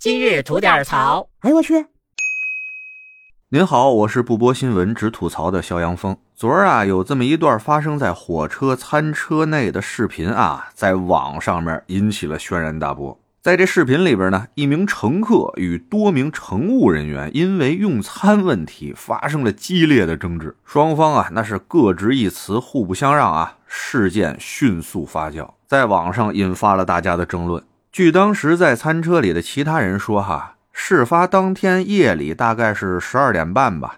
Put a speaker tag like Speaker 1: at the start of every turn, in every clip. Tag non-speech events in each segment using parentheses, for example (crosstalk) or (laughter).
Speaker 1: 今日吐点槽。
Speaker 2: 哎呦我去！
Speaker 3: 您好，我是不播新闻只吐槽的肖阳峰。昨儿啊，有这么一段发生在火车餐车内的视频啊，在网上面引起了轩然大波。在这视频里边呢，一名乘客与多名乘务人员因为用餐问题发生了激烈的争执，双方啊那是各执一词，互不相让啊。事件迅速发酵，在网上引发了大家的争论。据当时在餐车里的其他人说，哈。事发当天夜里，大概是十二点半吧，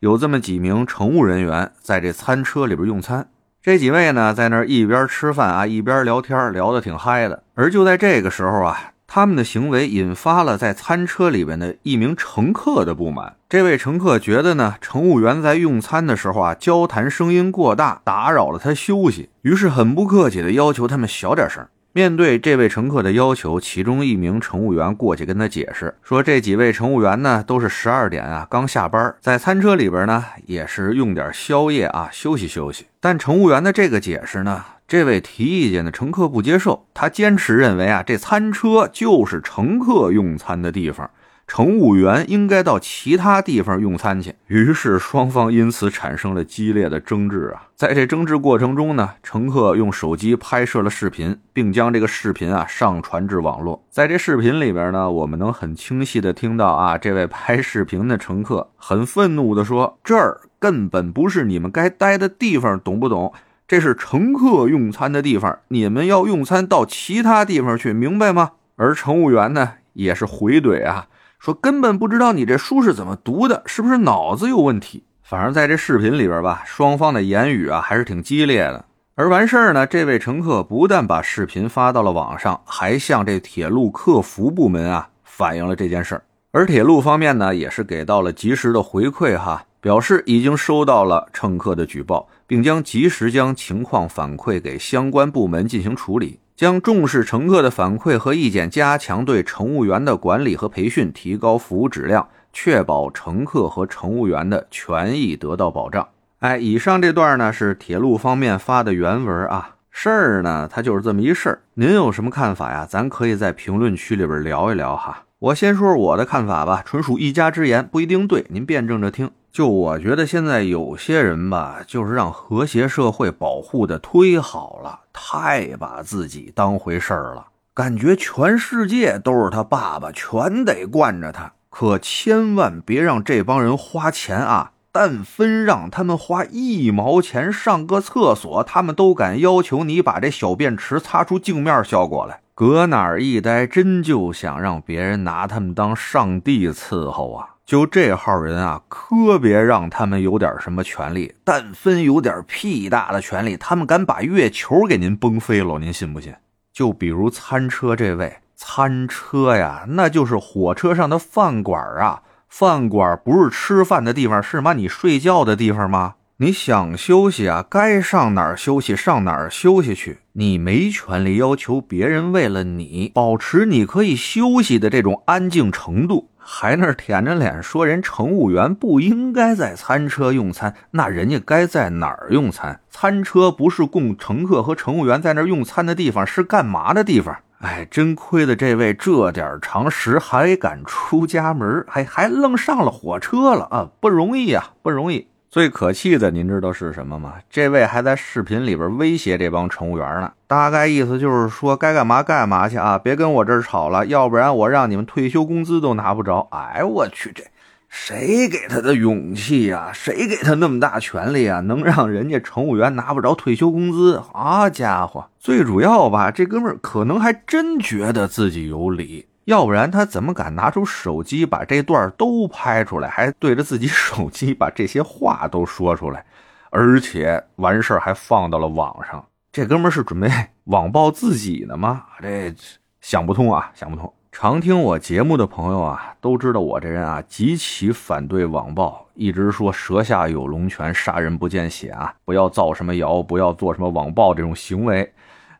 Speaker 3: 有这么几名乘务人员在这餐车里边用餐。这几位呢，在那儿一边吃饭啊，一边聊天，聊得挺嗨的。而就在这个时候啊，他们的行为引发了在餐车里边的一名乘客的不满。这位乘客觉得呢，乘务员在用餐的时候啊，交谈声音过大，打扰了他休息，于是很不客气的要求他们小点声。面对这位乘客的要求，其中一名乘务员过去跟他解释说：“这几位乘务员呢，都是十二点啊刚下班，在餐车里边呢也是用点宵夜啊休息休息。”但乘务员的这个解释呢，这位提意见的乘客不接受，他坚持认为啊，这餐车就是乘客用餐的地方。乘务员应该到其他地方用餐去，于是双方因此产生了激烈的争执啊！在这争执过程中呢，乘客用手机拍摄了视频，并将这个视频啊上传至网络。在这视频里边呢，我们能很清晰的听到啊，这位拍视频的乘客很愤怒的说：“这儿根本不是你们该待的地方，懂不懂？这是乘客用餐的地方，你们要用餐到其他地方去，明白吗？”而乘务员呢，也是回怼啊。说根本不知道你这书是怎么读的，是不是脑子有问题？反正在这视频里边吧，双方的言语啊还是挺激烈的。而完事儿呢，这位乘客不但把视频发到了网上，还向这铁路客服部门啊反映了这件事儿。而铁路方面呢，也是给到了及时的回馈哈，表示已经收到了乘客的举报，并将及时将情况反馈给相关部门进行处理。将重视乘客的反馈和意见，加强对乘务员的管理和培训，提高服务质量，确保乘客和乘务员的权益得到保障。哎，以上这段呢是铁路方面发的原文啊，事儿呢它就是这么一事儿。您有什么看法呀？咱可以在评论区里边聊一聊哈。我先说说我的看法吧，纯属一家之言，不一定对，您辩证着听。就我觉得现在有些人吧，就是让和谐社会保护的忒好了，太把自己当回事儿了，感觉全世界都是他爸爸，全得惯着他。可千万别让这帮人花钱啊！但分让他们花一毛钱上个厕所，他们都敢要求你把这小便池擦出镜面效果来。搁哪儿一待，真就想让别人拿他们当上帝伺候啊！就这号人啊，可别让他们有点什么权利。但分有点屁大的权利，他们敢把月球给您崩飞了，您信不信？就比如餐车这位，餐车呀，那就是火车上的饭馆啊。饭馆不是吃饭的地方，是吗？你睡觉的地方吗？你想休息啊？该上哪儿休息上哪儿休息去。你没权利要求别人为了你保持你可以休息的这种安静程度，还那舔着脸说人乘务员不应该在餐车用餐，那人家该在哪儿用餐？餐车不是供乘客和乘务员在那儿用餐的地方，是干嘛的地方？哎，真亏的这位这点常识还敢出家门，还还愣上了火车了啊！不容易啊，不容易。最可气的，您知道是什么吗？这位还在视频里边威胁这帮乘务员呢，大概意思就是说该干嘛干嘛去啊，别跟我这儿吵了，要不然我让你们退休工资都拿不着。哎，我去，这谁给他的勇气呀？谁给他那么大权力啊？能让人家乘务员拿不着退休工资？好家伙，最主要吧，这哥们儿可能还真觉得自己有理。要不然他怎么敢拿出手机把这段都拍出来，还对着自己 (laughs) 手机把这些话都说出来，而且完事儿还放到了网上？这哥们是准备 (laughs) 网暴自己呢吗？这想不通啊，想不通！常听我节目的朋友啊，都知道我这人啊极其反对网暴，一直说舌下有龙泉，杀人不见血啊，不要造什么谣，不要做什么网暴这种行为。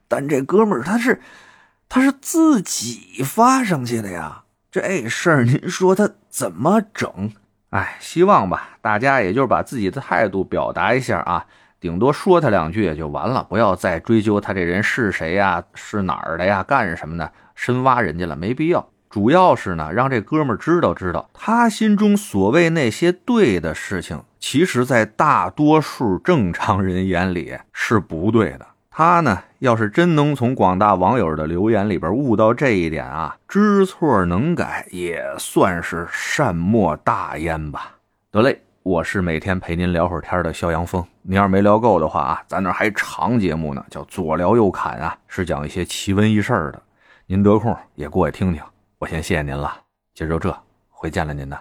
Speaker 3: 但这哥们儿他是。他是自己发上去的呀，这事儿您说他怎么整？哎，希望吧，大家也就是把自己的态度表达一下啊，顶多说他两句也就完了，不要再追究他这人是谁呀，是哪儿的呀，干什么的，深挖人家了，没必要。主要是呢，让这哥们儿知道知道，他心中所谓那些对的事情，其实在大多数正常人眼里是不对的。他呢，要是真能从广大网友的留言里边悟到这一点啊，知错能改，也算是善莫大焉吧。得嘞，我是每天陪您聊会儿天的肖阳峰。您要是没聊够的话啊，咱那还长节目呢，叫左聊右侃啊，是讲一些奇闻异事的。您得空也过来听听。我先谢谢您了，今儿就这，回见了您呢。